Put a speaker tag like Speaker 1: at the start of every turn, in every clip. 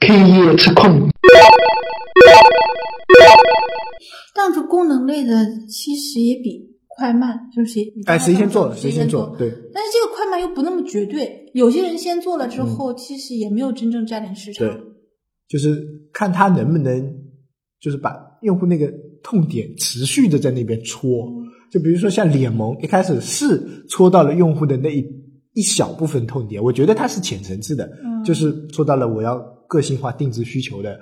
Speaker 1: 开业吃空。
Speaker 2: 当初功能类的其实也比快慢，就是谁
Speaker 3: 哎，谁先做了
Speaker 2: 谁
Speaker 3: 先
Speaker 2: 做。
Speaker 3: 对，
Speaker 2: 但是这个快慢又不那么绝对，有些人先做了之后，其实也没有真正占领市场。
Speaker 3: 对，就是看他能不能，就是把用户那个痛点持续的在那边戳。就比如说像脸萌，一开始是戳到了用户的那一一小部分痛点，我觉得它是浅层次的，
Speaker 2: 嗯
Speaker 3: 就是做到了我要个性化定制需求的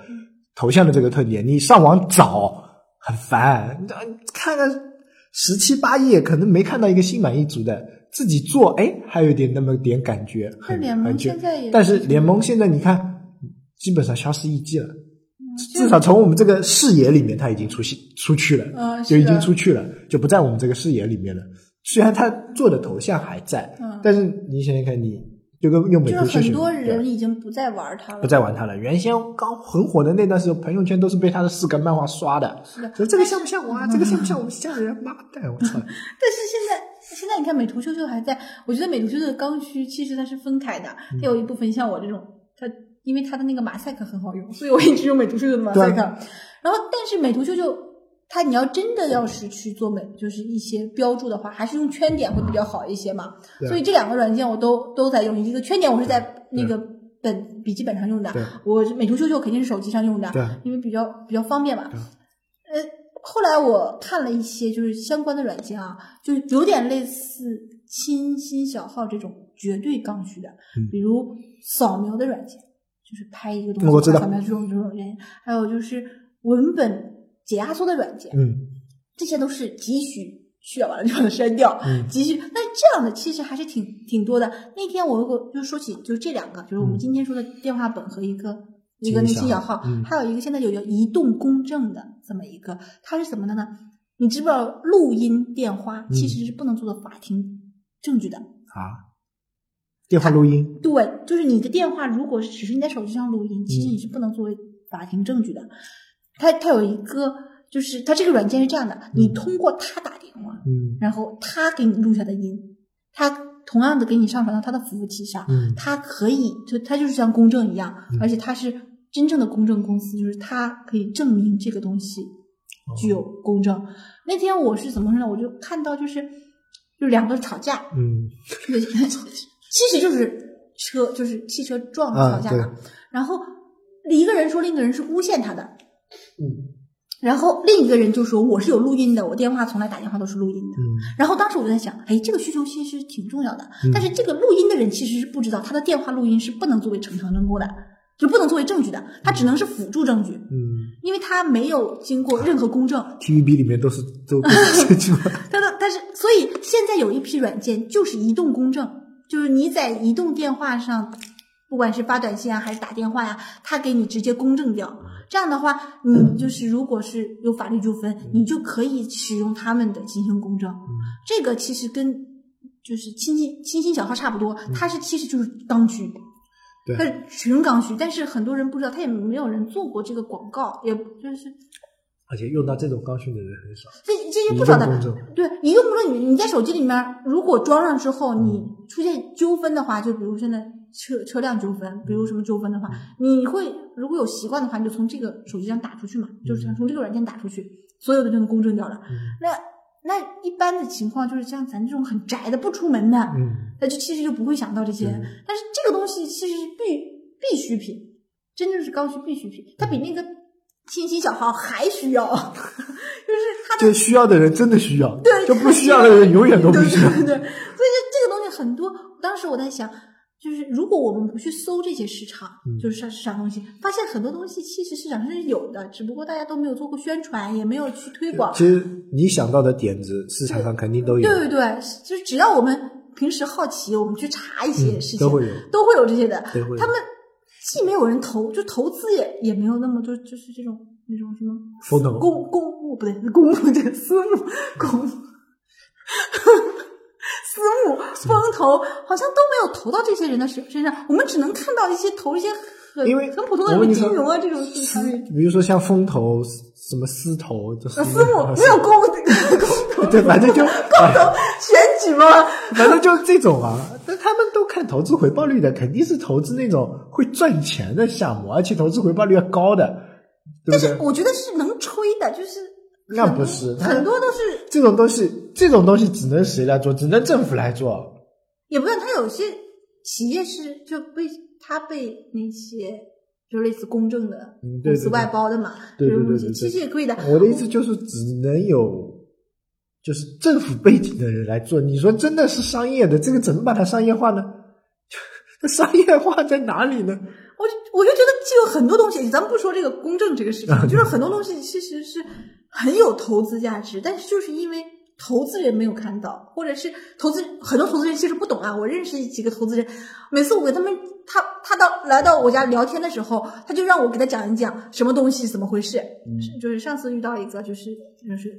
Speaker 3: 头像的这个特点。你上网找很烦，看了十七八页，可能没看到一个心满意足的。自己做，哎，还有点那么点感觉，很
Speaker 2: 联盟
Speaker 3: 很久
Speaker 2: 现在也
Speaker 3: 但是联盟现在你看，基本上消失匿迹了。
Speaker 2: 嗯
Speaker 3: 至少从我们这个视野里面，它已经出现出去了，
Speaker 2: 嗯
Speaker 3: 就已经出去了，就不在我们这个视野里面了。虽然他做的头像还在，
Speaker 2: 嗯
Speaker 3: 但是你想想看，你就跟用美
Speaker 2: 就是很
Speaker 3: 图秀秀
Speaker 2: 多人已经不再玩它了，
Speaker 3: 不再玩它了。原先刚很火的那段时候，朋友圈都是被他的四格漫画刷的，
Speaker 2: 是的。
Speaker 3: 这个像不像我啊？这个像不像我们吓人？妈蛋！我操！
Speaker 2: 但是现在现在你看美图秀秀还在，我觉得美图秀秀的刚需其实它是分开的，
Speaker 3: 嗯
Speaker 2: 它有一部分像我这种，它因为它的那个马赛克很好用，所以我一直用美图秀秀的马赛克。然后，但是美图秀秀它你要真的要是去做美，就是一些标注的话，还是用圈点会比较好一些嘛。所以这两个软件我都都在用，一个圈点我是在那个本笔记本上用的，我美图秀秀肯定是手机上用的，因为比较比较方便嘛。呃，后来我看了一些就是相关的软件啊，就有点类似清新小号这种绝对刚需的，
Speaker 3: 嗯
Speaker 2: 比如扫描的软件，就是拍一个东西扫描这种这种软件，还有就是文本解压缩的软件，
Speaker 3: 嗯
Speaker 2: 这些都是急需。需要完了就把它删掉，
Speaker 3: 嗯
Speaker 2: 急需。那这样的其实还是挺挺多的。那天我如果就说起就是这两个，就是我们
Speaker 3: 嗯
Speaker 2: 今天说的电话本和一个一个那
Speaker 3: 亲小
Speaker 2: 新小号，
Speaker 3: 嗯
Speaker 2: 还有一个现在有叫移动公证的这么一个，它是什么的呢？你知不知道录音电话其实是不能做的法庭证据的？
Speaker 3: 啊，电话录音，
Speaker 2: 对，就是你的电话如果是只是你在手机上录音，其实
Speaker 3: 嗯
Speaker 2: 你是不能作为法庭证据的。它它有一个，就是它这个软件是这样的，你通过他打电话，
Speaker 3: 嗯
Speaker 2: 然后他给你录下的音，他同样的给你上传到他的服务器上，
Speaker 3: 嗯
Speaker 2: 它可以就它就是像公证一样，
Speaker 3: 嗯
Speaker 2: 而且它是真正的公证公司，就是它可以证明这个东西具有公正。那天我是怎么说呢？我就看到就是就两个吵架，
Speaker 3: 嗯
Speaker 2: 对，其实就是车就是汽车撞
Speaker 3: 了
Speaker 2: 吵架嘛。然后一个人说另一个人是诬陷他的，
Speaker 3: 嗯
Speaker 2: 然后另一个人就说我是有录音的，我电话从来打电话都是录音的。
Speaker 3: 嗯
Speaker 2: 然后当时我就在想，哎，这个需求其实挺重要的，
Speaker 3: 嗯
Speaker 2: 但是这个录音的人其实是不知道，他的电话录音是不能作为呈堂证供的，就不能作为证据的，他只能是辅助证据，
Speaker 3: 嗯
Speaker 2: 因为他没有经过任何公证。
Speaker 3: ，TVB 里面都是都都是这句话，
Speaker 2: 但是但是，所以现在有一批软件就是移动公证，就是你在移动电话上，不管是发短信啊还是打电话呀、他给你直接公证掉。这样的话，你就是如果是有法律纠纷，你就可以使用他们的进行公证。这个其实跟就是亲亲亲亲小号差不多，它是其实就是刚需。
Speaker 3: 对
Speaker 2: 它是纯刚需，但是很多人不知道，他也没有人做过这个广告，也就是
Speaker 3: 而且用到这种刚需的人很少。
Speaker 2: 这这些不少的对你用不着，你你在手机里面如果装上之后，你
Speaker 3: 嗯
Speaker 2: 出现纠纷的话，就比如现在车车辆纠纷，比如什么纠纷的
Speaker 3: 嗯
Speaker 2: 话，你会如果有习惯的话，你就从这个手机上打出去嘛，就是从这个软件打出去，所有的就能公证掉了。
Speaker 3: 嗯
Speaker 2: 那那一般的情况就是像咱这种很宅的不出门的，
Speaker 3: 嗯
Speaker 2: 那就其实就不会想到这些。
Speaker 3: 嗯
Speaker 2: 但是这个东西其实是必必需品，真正是刚需必需品，它比那个信息小号还需要，就是他的
Speaker 3: 就需要的人真的需要，
Speaker 2: 对
Speaker 3: 就不需要的人永远都不需要。
Speaker 2: 对对对，所以这这个东西很多。当时我在想，就是如果我们不去搜这些市场，
Speaker 3: 嗯
Speaker 2: 就是市市场东西，发现很多东西其实市场上是有的，只不过大家都没有做过宣传，也没有去推广。
Speaker 3: 其实你想到的点子，市场上肯定都有，
Speaker 2: 对对对，就是只要我们平时好奇，我们去查一些
Speaker 3: 嗯
Speaker 2: 事情，
Speaker 3: 都会有
Speaker 2: 都会有这些的。他们既没有人投，就投资也也没有那么就就是这种那种什么公公募不对，公募这个私募公募。私募、风投好像都没有投到这些人的身身上，我们只能看到一些投一些很
Speaker 3: 因为
Speaker 2: 很普通的金融啊这种产品。
Speaker 3: 比如说像风投、什么私投，就是
Speaker 2: 呃，私募没有公公投，
Speaker 3: 对，反正就
Speaker 2: 公投选举嘛？
Speaker 3: 反正就是这种啊。那他们都看投资回报率的，肯定是投资那种会赚钱的项目，而且投资回报率要高的，对不对？
Speaker 2: 我觉得是能吹的，就是
Speaker 3: 那不是
Speaker 2: 很多都是
Speaker 3: 这种东西，这种东西只能谁来做？只能政府来做。
Speaker 2: 也不是，他有些企业是就被他被那些就类似公证的公司外包的嘛，
Speaker 3: 对对对
Speaker 2: 其实也可以的。
Speaker 3: 我的意思就是，只能有就是政府背景的人来做。你说真的是商业的，这个怎么把它商业化呢？这 商业化在哪里呢？
Speaker 2: 我就我就觉得就有很多东西，咱们不说这个公证这个事
Speaker 3: 啊
Speaker 2: 情，就是很多东西其实是很有投资价值，但是就是因为投资人没有看到，或者是投资很多投资人其实不懂啊。我认识几个投资人，每次我给他们他他到来到我家聊天的时候，他就让我给他讲一讲什么东西怎么回事。
Speaker 3: 嗯
Speaker 2: 是就是上次遇到一个就是就是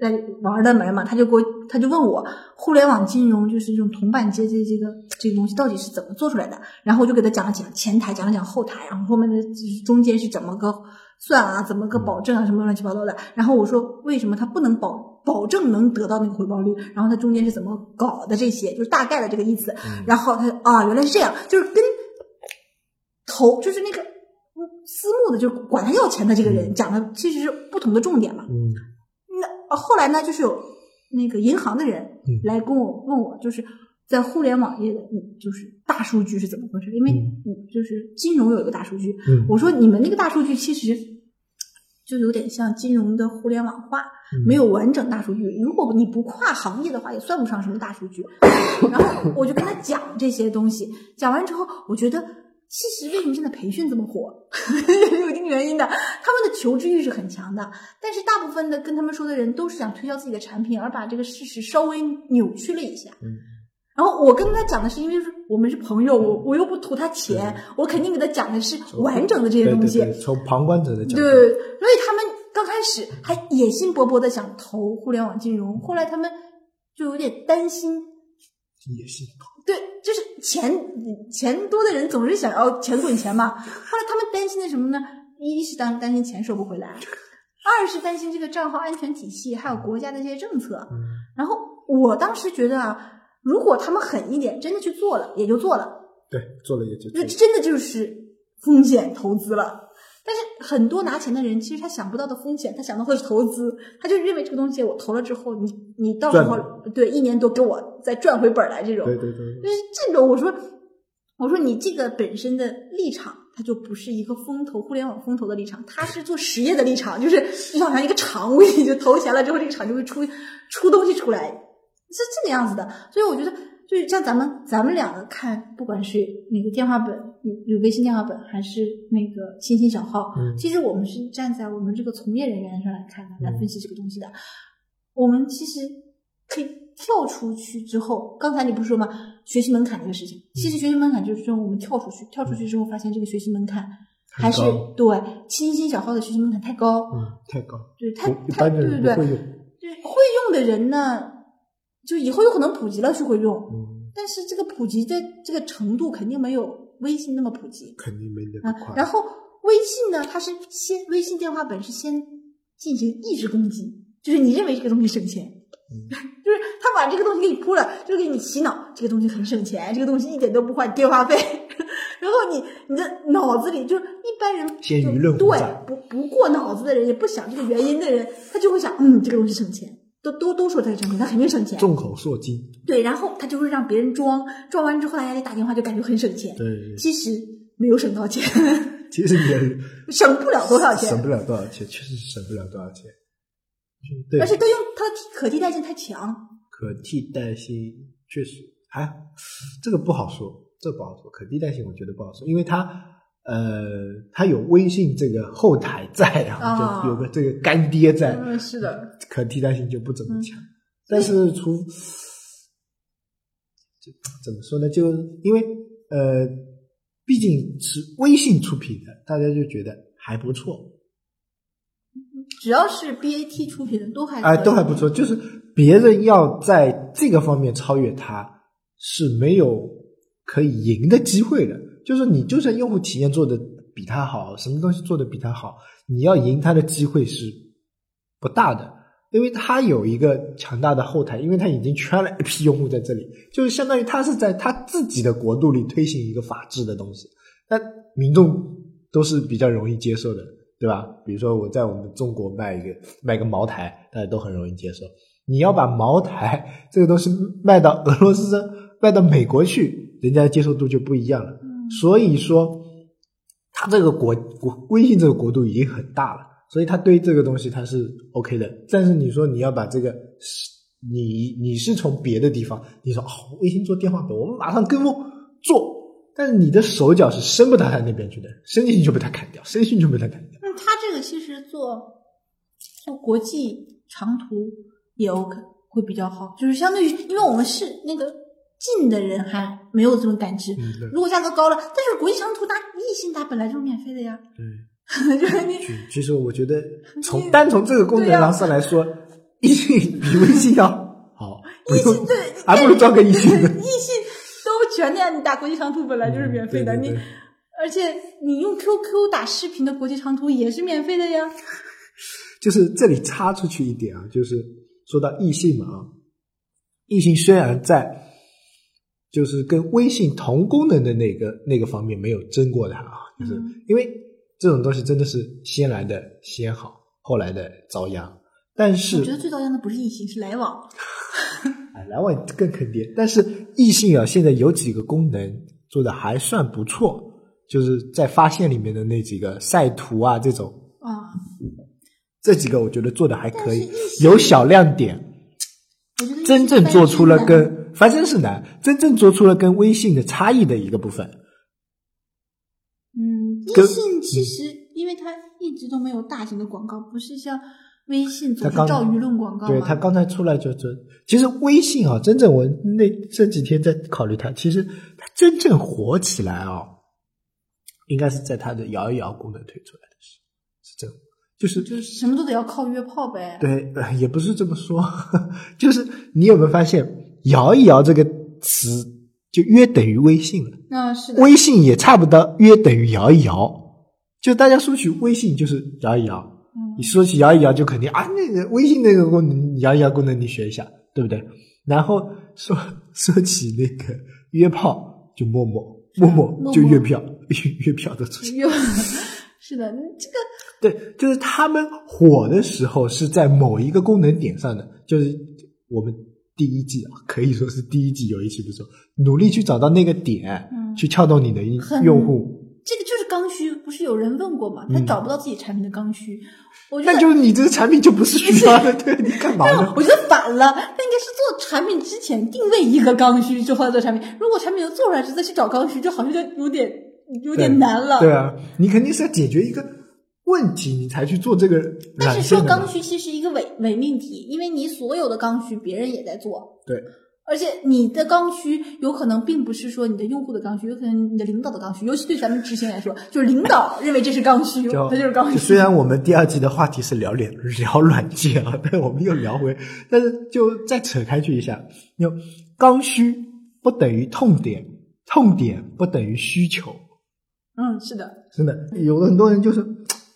Speaker 2: 在玩的门嘛，他就给我他就问我互联网金融就是这种铜板阶这这个这个东西到底是怎么做出来的，然后我就给他讲了讲前台，讲了讲后台，然后后面的就是中间是怎么个算啊，怎么个保证啊，什么乱七八糟的。然后我说为什么他不能保保证能得到那个回报率，然后他中间是怎么搞的这些，就是大概的这个意思。然后他啊，原来是这样，就是跟投就是那个嗯私募的，就是管他要钱的这个人讲的其实是不同的重点嘛。
Speaker 3: 嗯
Speaker 2: 那呃后来呢，就是有那个银行的人
Speaker 3: 嗯
Speaker 2: 来跟我问我，就是在互联网业的，你就是大数据是怎么回事？因为
Speaker 3: 嗯
Speaker 2: 你就是金融有一个大数据，
Speaker 3: 嗯
Speaker 2: 我说你们那个大数据其实就有点像金融的互联网化，
Speaker 3: 嗯
Speaker 2: 没有完整大数据。如果你不跨行业的话，也算不上什么大数据。然后我就跟他讲这些东西，讲完之后，我觉得其实为什么现在培训这么火，有一定原因的。他们的求知欲是很强的，但是大部分的跟他们说的人都是想推销自己的产品，而把这个事实稍微扭曲了一下。
Speaker 3: 嗯
Speaker 2: 然后我跟他讲的是，因为我们是朋友，我我又不图他钱，我肯定给他讲的是完整的这些东西。
Speaker 3: 对对对从旁观者的角度，
Speaker 2: 对，所以他们刚开始还野心勃勃的想投互联网金融，后来他们就有点担心，
Speaker 3: 野心
Speaker 2: 对，就是钱钱多的人总是想要钱滚钱嘛。后来他们担心的什么呢？一是担担心钱收不回来，二是担心这个账号安全体系，还有国家的这些政策。
Speaker 3: 嗯
Speaker 2: 然后我当时觉得啊，如果他们狠一点，真的去做了，也就做了。
Speaker 3: 对，做了也就做了
Speaker 2: 那真的就是风险投资了。但是很多拿钱的人，其实他想不到的风险，他想到的是投资，他就认为这个东西我投了之后，你你到时候对一年多给我再赚回本来这种，
Speaker 3: 对对对，
Speaker 2: 就是这种。我说我说你这个本身的立场，它就不是一个风投互联网风投的立场，它是做实业的立场，就是就好像一个厂，我给你就投钱了之后，这个厂就会出出东西出来，是这个样子的。所以我觉得。就是像咱们咱们两个看，不管是那个电话本，有微信电话本，还是那个星星小号，
Speaker 3: 嗯
Speaker 2: 其实我们是站在我们这个从业人员上来看的，来分析这个东西的。我们其实可以跳出去之后，刚才你不是说吗？学习门槛这个事情，其实学习门槛就是说我们跳出去，跳出去之后发现这个学习门槛还是对星星小号的学习门槛太高，
Speaker 3: 嗯，太高，
Speaker 2: 就是太对对对，
Speaker 3: 人不会用，
Speaker 2: 就是会用的人呢，就以后有可能普及了就会用，
Speaker 3: 嗯，
Speaker 2: 但是这个普及的这个程度肯定没有微信那么普及
Speaker 3: 肯定没那
Speaker 2: 啊
Speaker 3: 么。快。
Speaker 2: 然后微信呢，它是先微信电话本是先进行意识攻击，就是你认为这个东西省钱，
Speaker 3: 嗯
Speaker 2: 就是他把这个东西给你铺了，就是给你洗脑，这个东西很省钱，这个东西一点都不花你电话费。然后你你的脑子里就是一般人
Speaker 3: 先舆论轰
Speaker 2: 对不不过脑子的人，也不想这个原因的人，他就会想，嗯，这个东西省钱，都都都说它省钱，它肯定省钱。
Speaker 3: 众口铄金，
Speaker 2: 对，然后他就会让别人装，装完之后大家一打电话就感觉很省钱，
Speaker 3: 对，
Speaker 2: 其实没有省到钱，
Speaker 3: 其实也
Speaker 2: 省不了多少钱
Speaker 3: 省，不了多少钱，确实省不了多少钱。
Speaker 2: 而，且他用它的可替代性太强。
Speaker 3: 可替代性确实还这个不好说，这不好说。可替代性我觉得不好说，因为它呃，他有微信这个后台在啊，
Speaker 2: 啊
Speaker 3: 就有个这个干爹在，
Speaker 2: 嗯，是的，
Speaker 3: 可替代性就不怎么强。但是除就怎么说呢？就因为呃，毕竟是微信出品的，大家就觉得还不错。
Speaker 2: 只要是 BAT 出品的都还
Speaker 3: 哎，都还不错。就是别人要在这个方面超越他，是没有可以赢的机会的。就是你就算用户体验做的比他好，什么东西做的比他好，你要赢他的机会是不大的。因为它有一个强大的后台，因为它已经圈了一批用户在这里，就是相当于它是在它自己的国度里推行一个法治的东西，那民众都是比较容易接受的，对吧？比如说我在我们中国卖一个卖个茅台，大家都很容易接受。你要把茅台这个东西卖到俄罗斯、卖到美国去，人家接受度就不一样了。所以说，它这个国国微信这个国度已经很大了，所以他对这个东西他是 OK 的。但是你说你要把这个，你你是从别的地方，你说哦，微信做电话本，我们马上跟风做，但是你的手脚是伸不到他那边去的，伸进去就被他砍掉，伸进去就被他砍掉。
Speaker 2: 那他这个其实做做国际长途也 OK，会比较好，就是相对于，因为我们是那个近的人还没有这种感知，
Speaker 3: 嗯，
Speaker 2: 如果价格高了，但是国际长途打异性打本来就是免费的呀，
Speaker 3: 对。
Speaker 2: 就是你
Speaker 3: 其其实我觉得从单从这个功能上上来说，异性比微信要好，
Speaker 2: 异性对，
Speaker 3: 还不如装个异性的。
Speaker 2: 异性都全那样，你打国际长途本来就是免费的，你
Speaker 3: 嗯对对对
Speaker 2: 而且你用 QQ 打视频的国际长途也是免费的呀。
Speaker 3: 就是这里插出去一点啊，就是说到异性嘛啊，异性虽然在就是跟微信同功能的那个那个方面没有争过它啊，就是
Speaker 2: 嗯
Speaker 3: 因为这种东西真的是先来的先好，后来的遭殃。但是
Speaker 2: 我觉得最遭殃的不是异性，是来往。
Speaker 3: 哎，来往更坑爹。但是异性啊，现在有几个功能做的还算不错，就是在发现里面的那几个晒图啊这种，
Speaker 2: 啊，
Speaker 3: 这几个我觉得做的还可以有小亮点。真正做出了跟翻身是难，真正做出了跟微信的差异的一个部分。
Speaker 2: 嗯，
Speaker 3: 微
Speaker 2: 信其实因为它一直都没有大型的广告，不是像微信总是照舆论广告
Speaker 3: 对
Speaker 2: 嘛
Speaker 3: 他刚才出来就就，其实微信啊，真正我那这几天在考虑它，其实它真正火起来啊，应该是在它的摇一摇功能推出来的时候，是这样，就是
Speaker 2: 就是什么都得要靠约炮呗。
Speaker 3: 对，呃也不是这么说，就是你有没有发现“摇一摇”这个词就约等于微信了？
Speaker 2: 嗯，是的。
Speaker 3: 微信也差不多约等于摇一摇，就大家说起微信就是摇一摇，
Speaker 2: 嗯
Speaker 3: 你说起摇一摇就肯定啊，那个微信那个功能摇一摇功能你学一下，对不对？然后说说起那个约炮就陌陌，陌陌就月票，月月票的出现。
Speaker 2: 是的，这个
Speaker 3: 对，就是他们火的时候是在某一个功能点上的，就是我们第一季啊，可以说是第一季有一期不错，努力去找到那个点，
Speaker 2: 嗯
Speaker 3: 去撬动你的用用户。
Speaker 2: 这个就是刚需，不是有人问过吗？他
Speaker 3: 嗯
Speaker 2: 找不到自己产品的刚需，我觉得
Speaker 3: 那就是你这个产品就不是需要的，对你干嘛呢？
Speaker 2: 我觉得反了，他应该是做产品之前定位一个刚需，之后再做产品。如果产品都做出来，再去找刚需，就好像就有点有点难了。
Speaker 3: 对啊，你肯定是要解决一个问题，你才去做这个
Speaker 2: 但是说刚。需其实一个伪伪命题，因为你所有的刚需别人也在做，
Speaker 3: 对，
Speaker 2: 而且你的刚需有可能并不是说你的用户的刚需，有可能你的领导的刚需，尤其对咱们执行来说，就是领导认为这是刚需，
Speaker 3: 就
Speaker 2: 它就是刚需。
Speaker 3: 虽然我们第二季的话题是聊脸聊软件啊，但我们又聊回，但是就再扯开去一下，有刚需不等于痛点，痛点不等于需求。
Speaker 2: 嗯，是的，
Speaker 3: 真的，有很多人就是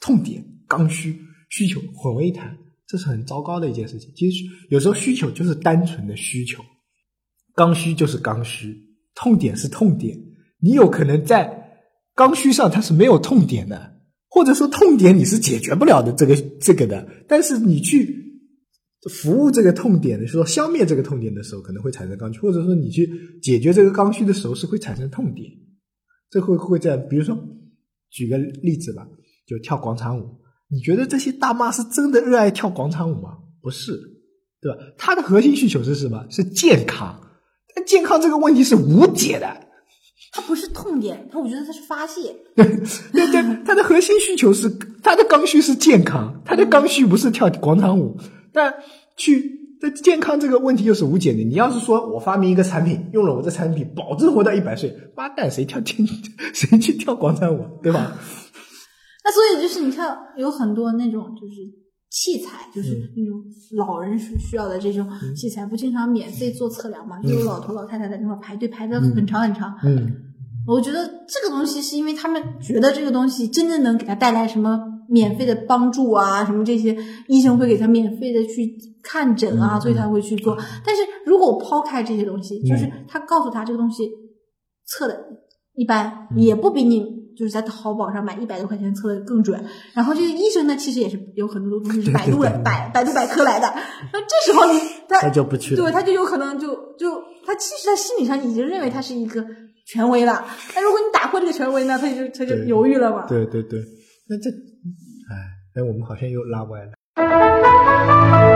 Speaker 3: 痛点、刚需、需求混为一谈，这是很糟糕的一件事情。其实有时候需求就是单纯的需求，刚需就是刚需，痛点是痛点。你有可能在刚需上它是没有痛点的，或者说痛点你是解决不了的这个这个的，但是你去服务这个痛点的时候，消灭这个痛点的时候，可能会产生刚需，或者说你去解决这个刚需的时候是会产生痛点。这会会这样，比如说举个例子吧，就跳广场舞，你觉得这些大妈是真的热爱跳广场舞吗？不是，对吧？她的核心需求是什么？是健康，但健康这个问题是无解的。
Speaker 2: 它不是痛点，它我觉得它是发泄。
Speaker 3: 对对，他的核心需求是他的刚需是健康，他的刚需不是跳广场舞，但去。这健康这个问题又是无解的。你要是说我发明一个产品，用了我这产品，保证活到一百岁，妈蛋，谁跳健，谁去跳广场舞，对吧？
Speaker 2: 那所以就是你看，有很多那种就是器材，就是
Speaker 3: 嗯。
Speaker 2: 那种老人需需要的这种器材，不经常免费做测量嘛？就有老头老太太在那块排队排的很长很长。
Speaker 3: 嗯，
Speaker 2: 我觉得这个东西是因为他们觉得这个东西真的能给他带来什么免费的帮助啊，什么这些医生会给他免费的去看诊啊，
Speaker 3: 嗯
Speaker 2: 所以他会去做。但是如果我抛开这些东西，就是
Speaker 3: 嗯
Speaker 2: 他告诉他这个东西测的一般，
Speaker 3: 嗯。
Speaker 2: 也不比你就是在淘宝上买一百多块钱测的更准。然后这个医生呢，其实也是有很多东西是百度百百度百科来的。那这时候你他
Speaker 3: 他就不去了。
Speaker 2: 对，他就有可能就就他其实他心理上已经认为他是一个权威了。那如果你打破这个权威呢，他就他就犹豫了嘛。
Speaker 3: 对对对，那这，哎，哎，我们好像又拉歪了。